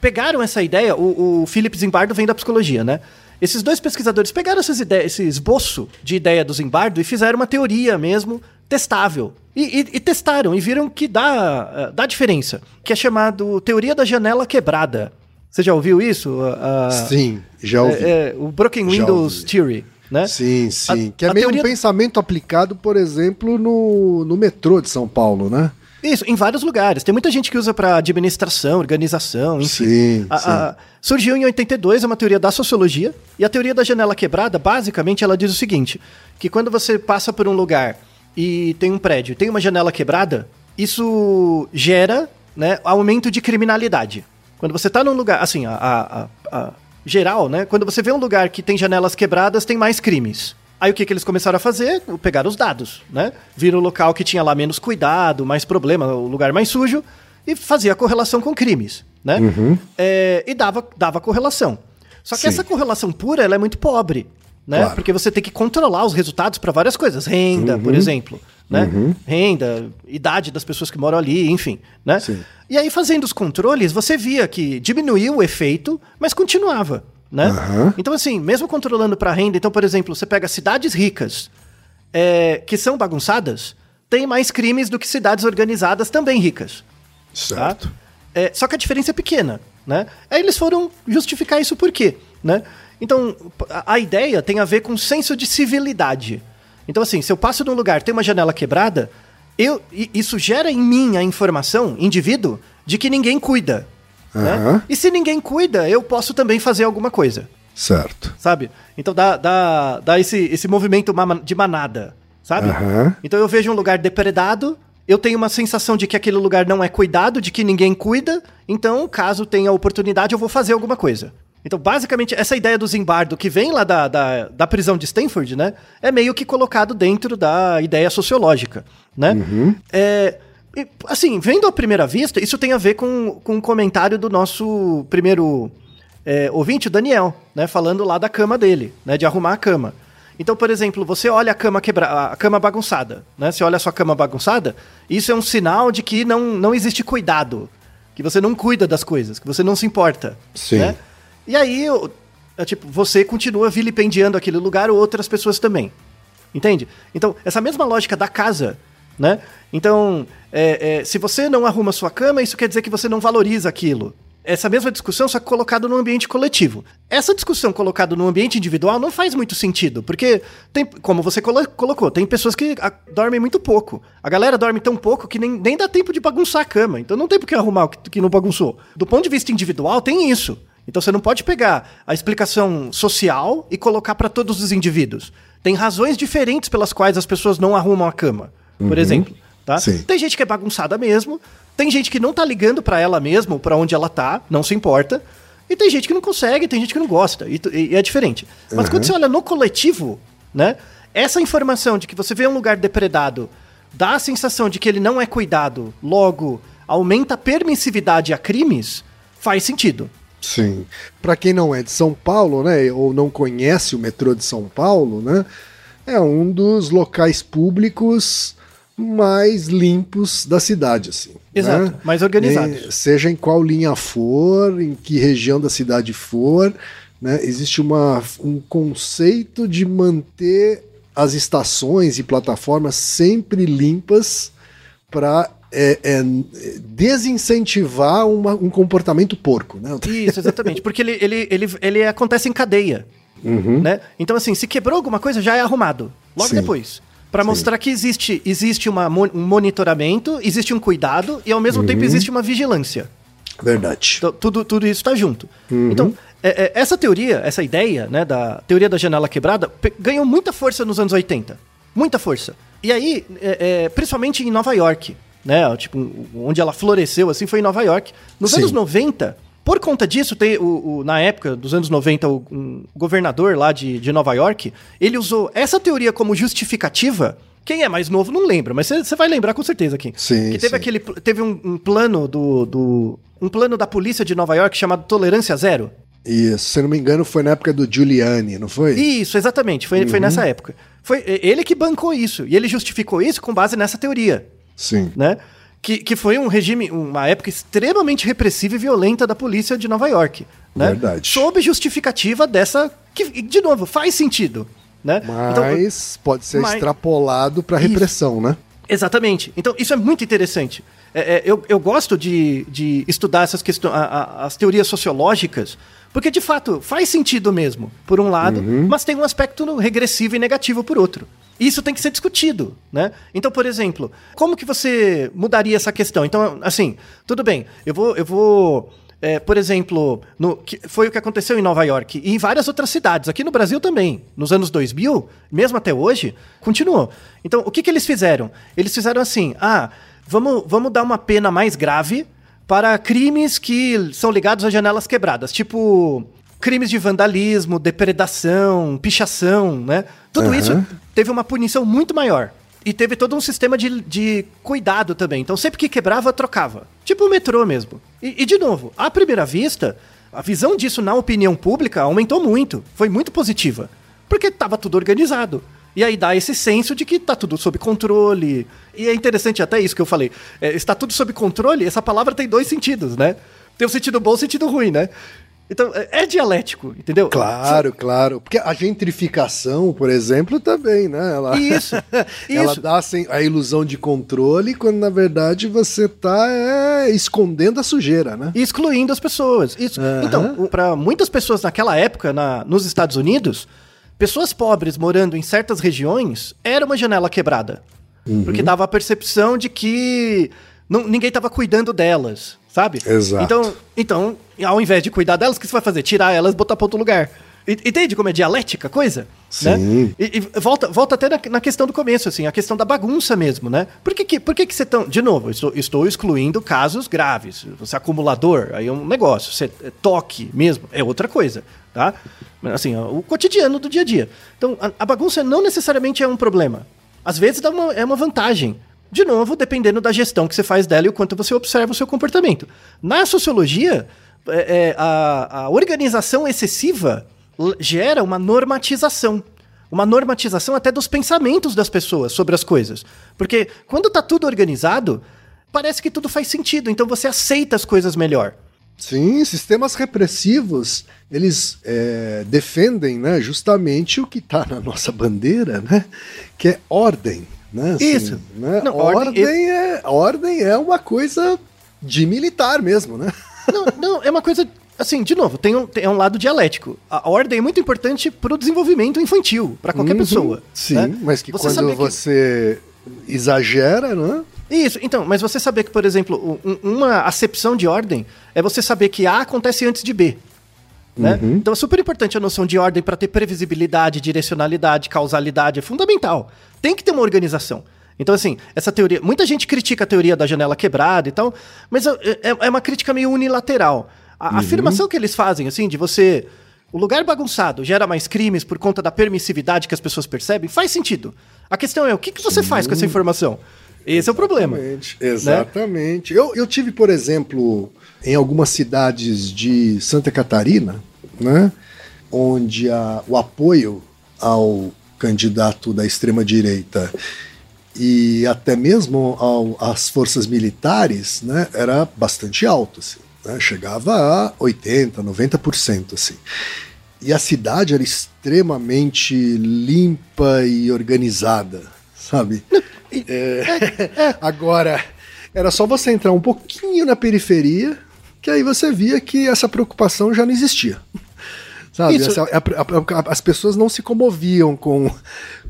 pegaram essa ideia, o, o Philip Zimbardo vem da psicologia, né? Esses dois pesquisadores pegaram essas ideias, esse esboço de ideia do Zimbardo e fizeram uma teoria mesmo testável. E, e- e testaram e viram que dá, eh, dá diferença, que é chamado teoria da janela quebrada. Você já ouviu isso? A- Sim, já ouvi. é, é, o Broken Windows. Theory, né? Sim, sim. A- que é meio teoria- um pensamento aplicado, por exemplo, no, no metrô de São Paulo, né? Isso, em vários lugares. Tem muita gente que usa para administração, organização, enfim. Sim, A- sim. a- surgiu em 82, é uma teoria da sociologia, e a teoria da janela quebrada, basicamente, ela diz o seguinte, que quando você passa por um lugar e tem um prédio, tem uma janela quebrada, isso gera, né, aumento de criminalidade. Quando você tá num lugar, assim, a- a- geral, né, quando você vê um lugar que tem janelas quebradas, tem mais crimes. Aí o que, que eles começaram a fazer? Pegaram os dados, né? Viram o local que tinha lá menos cuidado, mais problema, o lugar mais sujo, e fazia a correlação com crimes, né? É, e dava, dava correlação. Só que Sim. essa correlação pura, ela é muito pobre, né? Claro. Porque você tem que controlar os resultados para várias coisas. Renda, por exemplo, né? Renda, idade das pessoas que moram ali, enfim, né? Sim. E aí, fazendo os controles, você via que diminuiu o efeito, mas continuava, né? Aham. Então, assim, mesmo controlando para renda, então, por exemplo, você pega cidades ricas é, que são bagunçadas, tem mais crimes do que cidades organizadas também ricas. Tá? Certo. É, só que a diferença é pequena, né? Aí eles foram justificar isso por quê, né? Então, a, a ideia tem a ver com senso de civilidade. Então, assim, se eu passo num lugar, tem uma janela quebrada, eu, isso gera em mim a informação, indivíduo, de que ninguém cuida. Né? Aham. E se ninguém cuida, eu posso também fazer alguma coisa Certo. sabe? Então dá, dá, dá esse, esse movimento de manada, sabe? Aham. Então eu vejo um lugar depredado, eu tenho uma sensação de que aquele lugar não é cuidado, de que ninguém cuida, então caso tenha oportunidade eu vou fazer alguma coisa. Então, basicamente, essa ideia do Zimbardo, que vem lá da, da, da prisão de Stanford, né? É meio que colocado dentro da ideia sociológica, né? É, e, assim, vendo à primeira vista, isso tem a ver com, com um comentário do nosso primeiro é, ouvinte, o Daniel, né, falando lá da cama dele, né, de arrumar a cama. Então, por exemplo, você olha a cama quebra a cama bagunçada, né? Você olha a sua cama bagunçada, isso é um sinal de que não, não existe cuidado, que você não cuida das coisas, que você não se importa, Sim. né? E aí, eu- é tipo, você continua vilipendiando aquele lugar ou outras pessoas também. Entende? Então, essa mesma lógica da casa, né? Então, é, é, se você não arruma sua cama, isso quer dizer que você não valoriza aquilo. Essa mesma discussão, só que colocado no ambiente coletivo. Essa discussão colocada no ambiente individual não faz muito sentido, porque, tem, como você colo- colocou, tem pessoas que ah, dormem muito pouco. A galera dorme tão pouco que nem, nem dá tempo de bagunçar a cama. Então não tem por que arrumar o que, que não bagunçou. Do ponto de vista individual, tem isso. Então você não pode pegar a explicação social e colocar para todos os indivíduos. Tem razões diferentes pelas quais as pessoas não arrumam a cama, por exemplo. Tá? Sim. Tem gente que é bagunçada mesmo, tem gente que não tá ligando para ela mesma ou pra onde ela tá, não se importa. E tem gente que não consegue, tem gente que não gosta, e, e é diferente. Mas quando você olha no coletivo, né? Essa informação de que você vê um lugar depredado dá a sensação de que ele não é cuidado, logo aumenta a permissividade a crimes, faz sentido. Sim. Para quem não é de São Paulo, né, ou não conhece o metrô de São Paulo, né, é um dos locais públicos mais limpos da cidade, assim. Exato, né? mais organizados. E, seja em qual linha for, em que região da cidade for, né? Existe uma, um conceito de manter as estações e plataformas sempre limpas para é, é, desincentivar uma, um comportamento porco, né? Isso, exatamente. Porque ele, ele, ele, ele acontece em cadeia. Uhum. Né? Então, assim, se quebrou alguma coisa, já é arrumado. Logo Sim. depois. Para mostrar que existe, existe uma, um monitoramento, existe um cuidado e, ao mesmo tempo, existe uma vigilância. Verdade. Então, tudo, tudo isso está junto. Uhum. Então, é- é, essa teoria, essa ideia, né, da teoria da janela quebrada, ganhou muita força nos anos 80. Muita força. E aí, é, é, principalmente em Nova York, né, tipo, onde ela floresceu, assim, foi em Nova York. Nos Sim. anos 90, por conta disso, tem o, o- na época dos anos 90, o um governador lá de, de Nova York, ele usou essa teoria como justificativa. Quem é mais novo não lembra, mas você vai lembrar com certeza aqui. Sim, que teve sim. aquele teve um, um plano do, do um plano da polícia de Nova York chamado Tolerância Zero. Isso, se não me engano, foi na época do Giuliani, não foi? Isso, exatamente, foi, foi nessa época. Foi ele que bancou isso e ele justificou isso com base nessa teoria, Sim. né? Que, que foi um regime, uma época extremamente repressiva e violenta da polícia de Nova York, né? Verdade. Sob justificativa dessa que de novo faz sentido, né? Então, Mas pode ser mas- extrapolado para Isso. repressão, né? Exatamente. Então, isso é muito interessante. É, é, eu, eu gosto de, de estudar essas questões, as teorias sociológicas, porque de fato faz sentido mesmo, por um lado, mas tem um aspecto regressivo e negativo por outro. Isso tem que ser discutido, né? Então, por exemplo, como que você mudaria essa questão? Então, assim, tudo bem, eu vou, eu vou, é, por exemplo, no, que foi o que aconteceu em Nova York e em várias outras cidades, aqui no Brasil também, nos anos 2000, mesmo até hoje, continuou. Então, o que, que eles fizeram? Eles fizeram assim: ah, vamos, vamos dar uma pena mais grave para crimes que são ligados a janelas quebradas, tipo crimes de vandalismo, depredação, pichação, né? Tudo Aham. isso teve uma punição muito maior. E teve todo um sistema de, de cuidado também. Então, sempre que quebrava, trocava. Tipo o metrô mesmo. E, e, de novo, à primeira vista, a visão disso na opinião pública aumentou muito. Foi muito positiva. Porque estava tudo organizado. E aí dá esse senso de que está tudo sob controle. E é interessante até isso que eu falei. É, está tudo sob controle, essa palavra tem dois sentidos, né? Tem o sentido bom e o sentido ruim, né? Então, é é dialético, entendeu? Claro, claro. Porque a gentrificação, por exemplo, também, né? Ela, Isso, ela isso. dá assim, a ilusão de controle quando na verdade você está escondendo a sujeira, né? excluindo as pessoas. Isso. Então, para muitas pessoas naquela época, na, nos Estados Unidos, pessoas pobres morando em certas regiões era uma janela quebrada. Uhum. Porque dava a percepção de que não- ninguém estava cuidando delas, sabe? Exato. Então, então, ao invés de cuidar delas, o que você vai fazer? Tirar elas e botar para outro lugar. Entende como é dialética a coisa? Sim. Né? E, e volta, volta até na, na questão do começo, assim, a questão da bagunça mesmo, né? Por que, que, por que, que você tão. De novo, estou, estou excluindo casos graves. Você é acumulador, aí é um negócio. Você é toque mesmo, é outra coisa, tá? Assim, o cotidiano do dia a dia. Então, a, a bagunça não necessariamente é um problema. Às vezes dá uma, é uma vantagem. De novo, dependendo da gestão que você faz dela e o quanto você observa o seu comportamento. Na sociologia, é, é, a, a organização excessiva gera uma normatização. Uma normatização até dos pensamentos das pessoas sobre as coisas. Porque quando tá tudo organizado, parece que tudo faz sentido, então você aceita as coisas melhor. Sim, sistemas repressivos, eles é, defendem né, justamente o que está na nossa bandeira, né? Que é ordem. Né, assim, Isso. Né? Não, ordem, ordem- é, ordem é uma coisa de militar mesmo, né? Não, não, é uma coisa. Assim, de novo, tem um, tem um lado dialético. A ordem é muito importante para o desenvolvimento infantil, para qualquer Uhum, pessoa. Sim, né? mas que Você quando que- você exagera, né? Isso, então, mas você saber que, por exemplo, um- uma acepção de ordem é você saber que A acontece antes de B. Né? Uhum. Então é super importante a noção de ordem para ter previsibilidade, direcionalidade, causalidade, é fundamental. Tem que ter uma organização. Então, assim, essa teoria. Muita gente critica a teoria da janela quebrada e tal, mas é, é- é uma crítica meio unilateral. A Uhum. afirmação que eles fazem, assim, de você. O lugar bagunçado gera mais crimes por conta da permissividade que as pessoas percebem, faz sentido. A questão é o que, que você faz com essa informação? Esse é o problema. Exatamente. Exatamente. Eu, eu tive, por exemplo, em algumas cidades de Santa Catarina, né, onde a- o apoio ao candidato da extrema-direita e até mesmo ao, as forças militares, né, era bastante alto, assim, né, chegava a 80, 90%, assim. E a cidade era extremamente limpa e organizada, sabe? É, agora, era só você entrar um pouquinho na periferia, que aí você via que essa preocupação já não existia. Sabe? Essa, a, a, a, as pessoas não se comoviam com,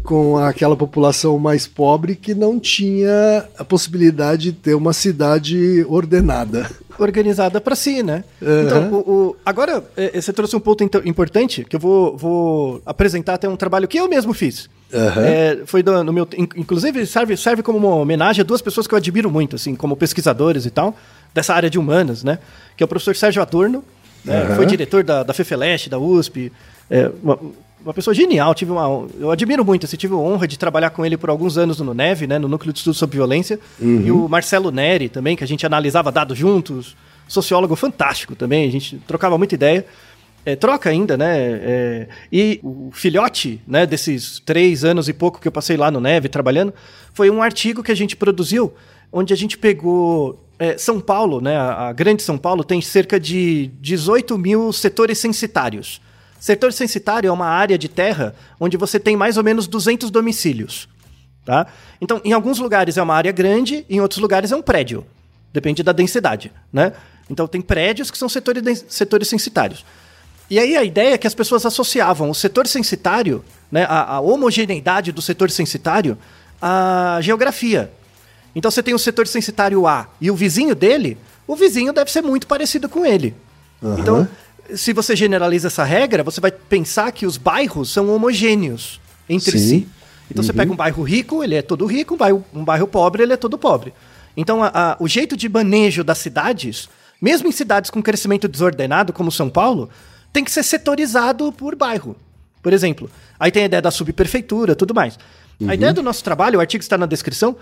com aquela população mais pobre que não tinha a possibilidade de ter uma cidade ordenada. Organizada para si, né? Uhum. Então, o, o, agora, é, você trouxe um ponto importante que eu vou, vou apresentar até um trabalho que eu mesmo fiz. Uhum. É, foi do, no meu, inclusive serve, serve como uma homenagem a duas pessoas que eu admiro muito, assim, como pesquisadores e tal, dessa área de humanas, né? Que é o professor Sérgio Adorno, né? Uhum. Foi diretor da, da FEFELESH, da USP. É, uma, uma, pessoa genial. Tive uma, eu admiro muito. Assim, tive a honra de trabalhar com ele por alguns anos no NEV, né, no Núcleo de Estudos sobre Violência. Uhum. E o Marcelo Neri também, que a gente analisava dados juntos. Sociólogo fantástico também. A gente trocava muita ideia. É, troca ainda, né? É, e o filhote, né, desses três anos e pouco que eu passei lá no Neve trabalhando, foi um artigo que a gente produziu, onde a gente pegou é, São Paulo, né, a, a, grande São Paulo, tem cerca de 18 mil setores censitários. Setor censitário é uma área de terra onde você tem mais ou menos 200 domicílios. Tá? Então, em alguns lugares é uma área grande, em outros lugares é um prédio. Depende da densidade. Né? Então, tem prédios que são setores, setores censitários. E aí a ideia é que as pessoas associavam o setor censitário, né, a, a homogeneidade do setor censitário, à geografia. Então você tem o setor censitário A e o vizinho dele, o vizinho deve ser muito parecido com ele. Uhum. Então, se você generaliza essa regra, você vai pensar que os bairros são homogêneos entre Sim. si. Então uhum. você pega um bairro rico, ele é todo rico, um bairro, um bairro pobre, ele é todo pobre. Então a, a, o jeito de manejo das cidades, mesmo em cidades com crescimento desordenado, como São Paulo, tem que ser setorizado por bairro. Por exemplo, aí tem a ideia da subprefeitura, tudo mais. Uhum. A ideia do nosso trabalho, o artigo está na descrição,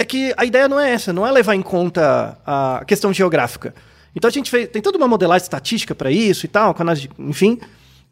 é que a ideia não é essa, não é levar em conta a questão geográfica. Então a gente fez, tem toda uma modelagem estatística para isso e tal, enfim.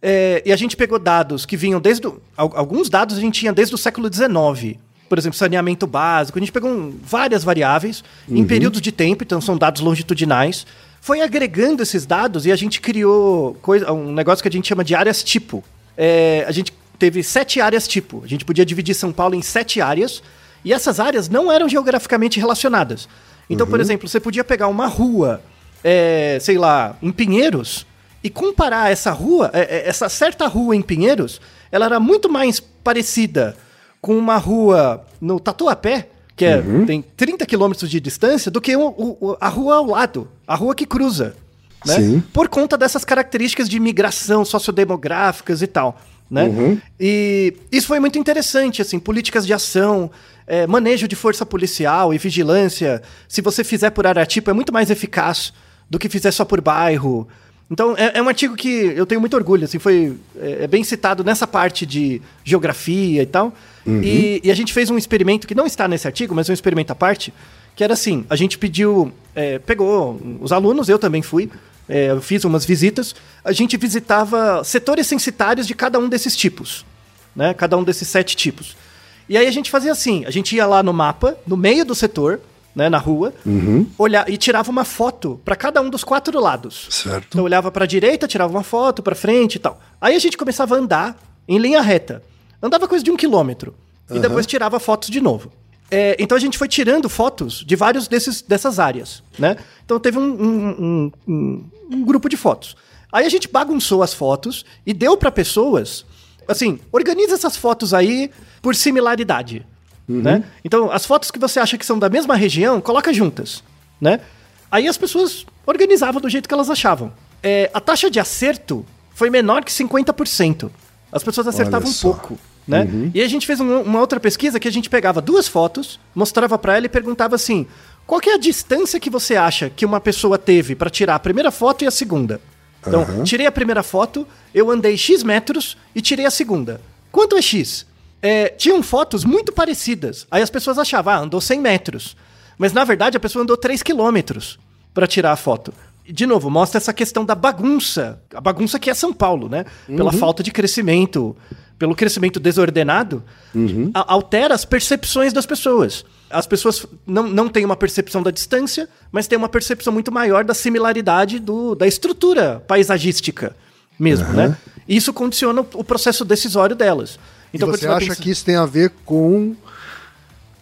É, e a gente pegou dados que vinham desde. Do, alguns dados a gente tinha desde o século XIX. Por exemplo, saneamento básico. A gente pegou um, várias variáveis uhum. em períodos de tempo, então são dados longitudinais. Foi agregando esses dados e a gente criou coisa, um negócio que a gente chama de áreas tipo. É, a gente teve sete áreas tipo. A gente podia dividir São Paulo em sete áreas e essas áreas não eram geograficamente relacionadas. Então, uhum. por exemplo, você podia pegar uma rua, é, sei lá, em Pinheiros, e comparar essa rua, é, é, essa certa rua em Pinheiros, ela era muito mais parecida com uma rua no Tatuapé, que é, uhum. tem 30 quilômetros de distância, do que o, o, a rua ao lado, a rua que cruza. Né? Sim. Por conta dessas características de migração sociodemográficas e tal. Né? Uhum. E isso foi muito interessante, assim, políticas de ação, é, manejo de força policial e vigilância, se você fizer por área tipo, é muito mais eficaz do que fizer só por bairro. Então, é, é um artigo que eu tenho muito orgulho, assim, foi é, é bem citado nessa parte de geografia e tal. Uhum. E, e, a gente fez um experimento que não está nesse artigo, mas um experimento à parte, que era assim, a gente pediu, é, pegou os alunos, eu também fui, é, eu fiz umas visitas, a gente visitava setores censitários de cada um desses tipos, né? Cada um desses sete tipos. E aí a gente fazia assim: a gente ia lá no mapa, no meio do setor, né, na rua, uhum. olhar, e tirava uma foto para cada um dos quatro lados. Certo. Então olhava para a direita, tirava uma foto, para frente e tal. Aí a gente começava a andar em linha reta. Andava coisa de um quilômetro. Uhum. E depois tirava fotos de novo. É, então a gente foi tirando fotos de vários desses, dessas áreas, né? Então teve um, um, um, um grupo de fotos. Aí a gente bagunçou as fotos e deu para pessoas, assim, organiza essas fotos aí por similaridade. Uhum. Né? Então, as fotos que você acha que são da mesma região, coloca juntas. Né? Aí as pessoas organizavam do jeito que elas achavam. É, a taxa de acerto foi menor que 50%. As pessoas acertavam um pouco. Né? Uhum. E a gente fez um, uma outra pesquisa que a gente pegava duas fotos, mostrava para ela e perguntava assim: qual é a distância que você acha que uma pessoa teve para tirar a primeira foto e a segunda? Então, uhum. tirei a primeira foto, eu andei X metros e tirei a segunda. Quanto é X? é, tinham fotos muito parecidas. Aí as pessoas achavam, ah, andou 100 metros. Mas na verdade a pessoa andou 3 quilômetros para tirar a foto. De novo, mostra essa questão da bagunça. A bagunça que é São Paulo, né? Pela uhum. falta de crescimento pelo crescimento desordenado, a- altera as percepções das pessoas. As pessoas não, não têm uma percepção da distância, mas têm uma percepção muito maior da similaridade do, da estrutura paisagística mesmo, né? E isso condiciona o, processo decisório delas. Então, quando você acha pensar- que isso tem a ver com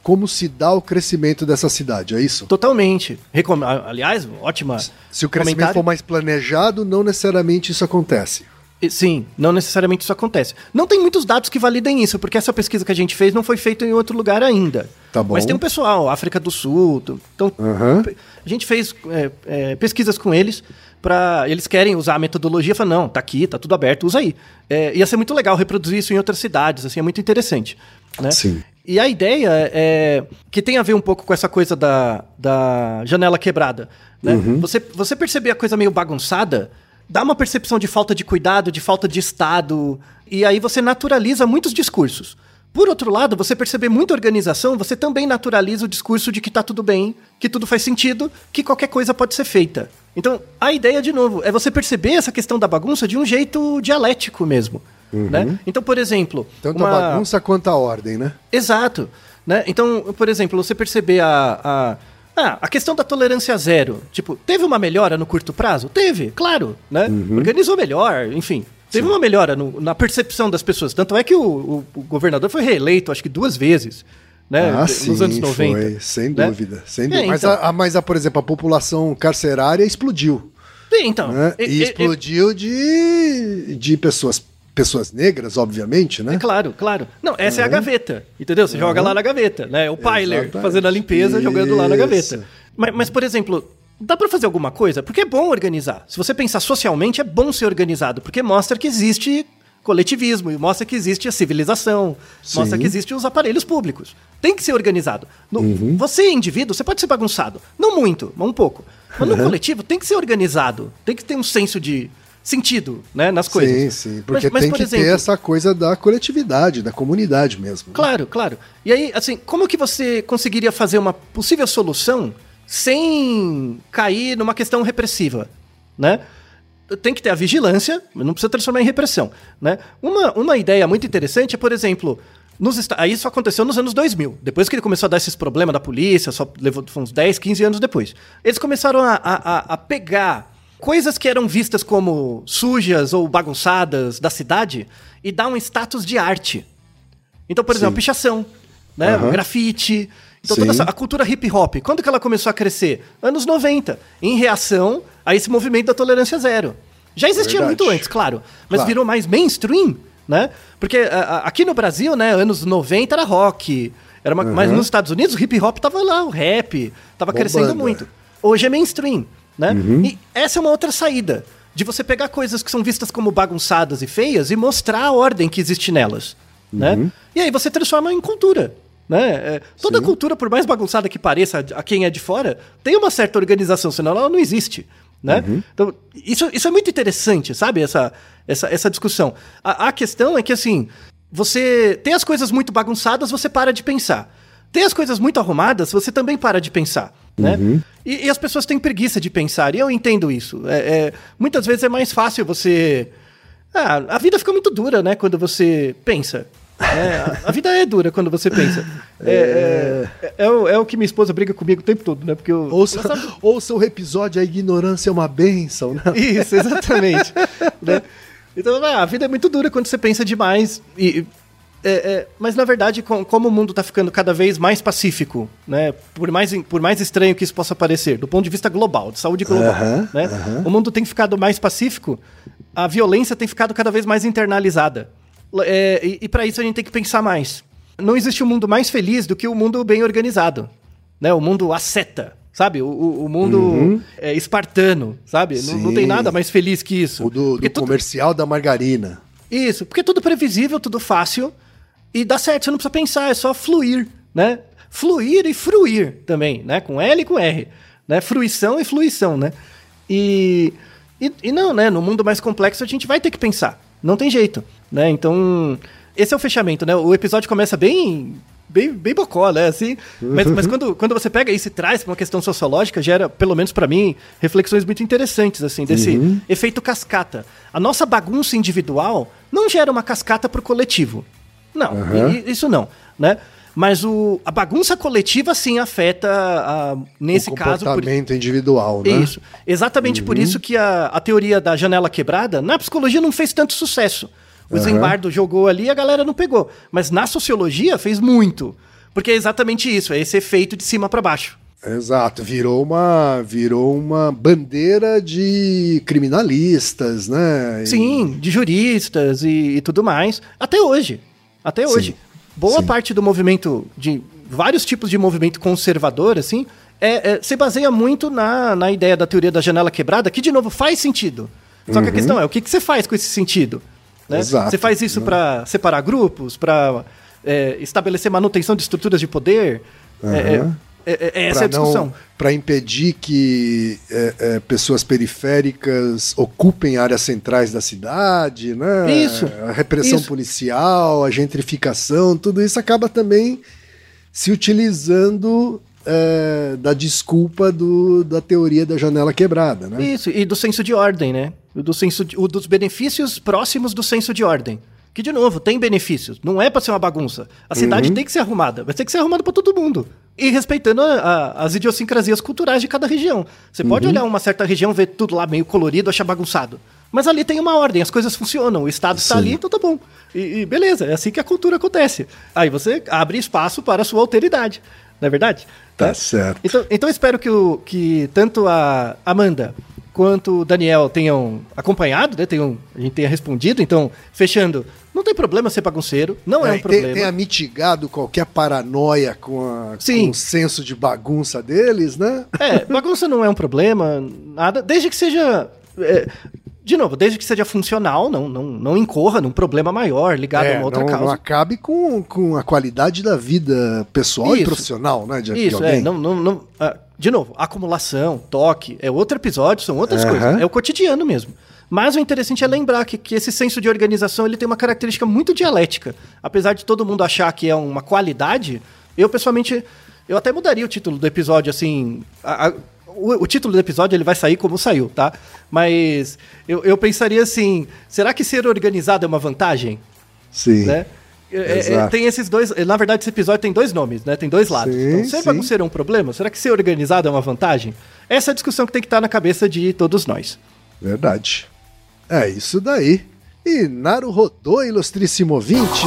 como se dá o crescimento dessa cidade, é isso? Totalmente. Recom... Aliás, ótima. Se o crescimento comentário. for mais planejado, não necessariamente isso acontece. Sim, não necessariamente isso acontece. Não tem muitos dados que validem isso, porque essa pesquisa que a gente fez não foi feita em outro lugar ainda. Tá bom. Mas tem um pessoal, África do Sul. Então, Aham. a gente fez é, é, pesquisas com eles para eles querem usar a metodologia, falam, não, tá aqui, tá tudo aberto, usa aí. É, ia ser muito legal reproduzir isso em outras cidades, assim, é muito interessante. Né? Sim. E a ideia é que tem a ver um pouco com essa coisa da, da janela quebrada. Né? Uhum. Você, você perceber a coisa meio bagunçada, dá uma percepção de falta de cuidado, de falta de Estado, e aí você naturaliza muitos discursos. Por outro lado, você perceber muita organização, você também naturaliza o discurso de que tá tudo bem, que tudo faz sentido, que qualquer coisa pode ser feita. Então, a ideia, de novo, é você perceber essa questão da bagunça de um jeito dialético mesmo. Né? Então, por exemplo. Tanto uma- a bagunça quanto a ordem, né? Exato. Né? Então, por exemplo, você perceber a, a, ah, a questão da tolerância zero. Tipo, teve uma melhora no curto prazo? Teve, claro. Né? Organizou melhor, enfim. Teve uma melhora no- na percepção das pessoas. Tanto é que o, o- o governador foi reeleito, acho que duas vezes. Né? ah, nos sim, anos 90. foi, sem né? dúvida, sem É, dúvida. Mas, então. a, a- mas a, por exemplo, a população carcerária explodiu. Sim, Então, né? e- E, e- explodiu de, de pessoas, pessoas negras, obviamente, né? É claro, claro. Não, essa é a gaveta, entendeu? Você joga lá na gaveta, né? O Piler Exatamente. fazendo a limpeza, jogando lá na Isso. gaveta. Mas, mas, por exemplo, dá pra fazer alguma coisa? Porque é bom organizar. Se você pensar socialmente, é bom ser organizado, porque mostra que existe coletivismo, e mostra que existe a civilização, Sim. mostra que existem os aparelhos públicos. Tem que ser organizado. No- Uhum. Você, indivíduo, você pode ser bagunçado. Não muito, mas um pouco. Mas Uhum. no coletivo tem que ser organizado. Tem que ter um senso de sentido, né, nas coisas. Sim, sim. Porque Mas- mas, tem por que exemplo, ter essa coisa da coletividade, da comunidade mesmo. né? Claro, claro. E aí, assim, como que você conseguiria fazer uma possível solução sem cair numa questão repressiva, né? Tem que ter a vigilância, mas não precisa transformar em repressão, né? Uma, uma ideia muito interessante é, por exemplo, nos aí isso aconteceu nos anos 2000, depois que ele começou a dar esses problemas da polícia, só levou uns 10, 15 anos depois. Eles começaram a, a- a pegar coisas que eram vistas como sujas ou bagunçadas da cidade e dar um status de arte. Então, por exemplo, a pichação, né? O grafite. Então, Sim. toda essa, a cultura hip hop, quando que ela começou a crescer? Anos 90, em reação a esse movimento da tolerância zero. Já existia Verdade. muito antes, claro, mas Claro. virou mais mainstream, né? Porque a- a- aqui no Brasil, né, anos 90 era rock, era uma, mas nos Estados Unidos o hip hop tava lá, o rap, tava Bombando, crescendo muito. Hoje é mainstream, né? Uhum. E essa é uma outra saída, de você pegar coisas que são vistas como bagunçadas e feias e mostrar a ordem que existe nelas, Uhum. né? E aí você transforma em cultura, né? É, toda Sim. cultura, por mais bagunçada que pareça a quem é de fora, tem uma certa organização, senão ela não existe, né? Uhum. Então, isso, isso é muito interessante, sabe? Essa, essa, essa discussão. A, a questão é que, assim, você tem as coisas muito bagunçadas, você para de pensar. Tem as coisas muito arrumadas, você também para de pensar. Né? E, e as pessoas têm preguiça de pensar, e eu entendo isso. É, é, muitas vezes é mais fácil você. Ah, a vida fica muito dura, né? Quando você pensa. né? a, a vida é dura quando você pensa. É, é, é o, é o que minha esposa briga comigo o tempo todo, né? Porque eu, Ouça, ouça o episódio A Ignorância é uma Bênção, né? Isso, exatamente. né? Então, ah, a vida é muito dura quando você pensa demais. E- é, é, mas, na verdade, com- como o mundo está ficando cada vez mais pacífico, né? Por mais, por mais estranho que isso possa parecer, do ponto de vista global, de saúde global, né? O mundo tem ficado mais pacífico, a violência tem ficado cada vez mais internalizada. É, e e para isso a gente tem que pensar mais. Não existe um mundo mais feliz do que o mundo bem organizado. Né? O mundo asceta, sabe? O, o- mundo é, espartano, sabe? Não, não tem nada mais feliz que isso. O do, do tudo- comercial da margarina. Isso, porque é tudo previsível, tudo fácil e dá certo, você não precisa pensar, é só fluir, né? Fluir e fruir também, né? Com L e com R, né? Fruição e fluição, né? E, e, e não, né? No mundo mais complexo a gente vai ter que pensar, não tem jeito, né? Então, esse é o fechamento, né? O episódio começa bem bem, bem bocó, né? Assim, mas, mas quando, quando você pega isso e traz para uma questão sociológica, gera, pelo menos para mim, reflexões muito interessantes, assim, desse Uhum. efeito cascata. A nossa bagunça individual não gera uma cascata pro coletivo. Não, Uhum. isso não, né? Mas o, a bagunça coletiva, sim, afeta, a, nesse o caso... por- comportamento individual, né? isso. Exatamente por isso que a, a teoria da janela quebrada, na psicologia não fez tanto sucesso. O Zimbardo jogou ali e a galera não pegou. Mas na sociologia fez muito. Porque é exatamente isso, é esse efeito de cima para baixo. Exato, virou uma, virou uma bandeira de criminalistas, né? Sim, de juristas e, e tudo mais. Até hoje. Até hoje. Boa sim. parte do movimento, de vários tipos de movimento conservador, assim, é, é- se baseia muito na, na ideia da teoria da janela quebrada, que, de novo, faz sentido. Só que a questão é, o que, que você faz com esse sentido? né? Uhum. Exato, Você faz isso para separar grupos, para estabelecer manutenção de estruturas de poder? É- é- é- é- essa é a discussão. Para impedir que é, é, pessoas periféricas ocupem áreas centrais da cidade, né? Isso, A repressão isso. policial, a gentrificação, tudo isso acaba também se utilizando é, da desculpa do, da teoria da janela quebrada, né? Isso, e do senso de ordem, né? Do senso de- o dos benefícios próximos do senso de ordem. Que, de novo, tem benefícios. Não é pra ser uma bagunça. A cidade tem que ser arrumada. Vai ter que ser arrumada pra todo mundo. E respeitando a- a- as idiosincrasias culturais de cada região. Você pode olhar uma certa região, ver tudo lá meio colorido, achar bagunçado. Mas ali tem uma ordem, as coisas funcionam, o Estado está ali, então tá bom. E, e beleza, é assim que a cultura acontece. Aí você abre espaço para a sua alteridade. Não é verdade? Tá certo. Então, então espero que, o, que tanto a Amanda quanto o Daniel tenham acompanhado, né? Tenham, a gente tenha respondido. Então, fechando, não tem problema ser bagunceiro, não é, um tem- problema. tenha mitigado qualquer paranoia com, a- com o senso de bagunça deles, né? É, bagunça não é um problema, nada, desde que seja. é, de novo, desde que seja funcional, não, não, não incorra num problema maior ligado a É, uma outra não, causa. não acabe com, com a qualidade da vida pessoal e Isso. profissional, né? De, de Isso, alguém. é. Não, não, não, ah, de novo, acumulação, toque, é outro episódio, são outras Aham. coisas. É o cotidiano mesmo. Mas o interessante é lembrar que, que esse senso de organização ele tem uma característica muito dialética. Apesar de todo mundo achar que é uma qualidade, eu pessoalmente. Eu até mudaria o título do episódio, assim. a- a- o, o título do episódio ele vai sair como saiu, tá? Mas eu, eu pensaria assim: será que ser organizado é uma vantagem? Sim. né? É, é, Exato. tem esses dois. Na verdade, esse episódio tem dois nomes, né? Tem dois lados. Sim, então, ser bagunceiro é um problema? Será que ser organizado é uma vantagem? Essa é a discussão que tem que estar na cabeça de todos nós. Verdade. É isso daí. E Naru rodou, ilustríssimo ouvinte.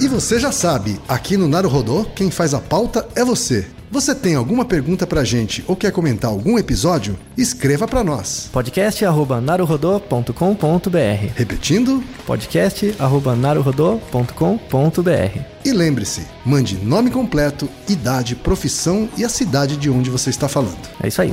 E você já sabe, aqui no Naruhodô, quem faz a pauta é você. Você tem alguma pergunta pra gente ou quer comentar algum episódio? Escreva pra nós. podcast@naruhodô.com.br. Repetindo, podcast@naruhodô.com.br. e lembre-se, mande nome completo, idade, profissão e a cidade de onde você está falando. É isso aí.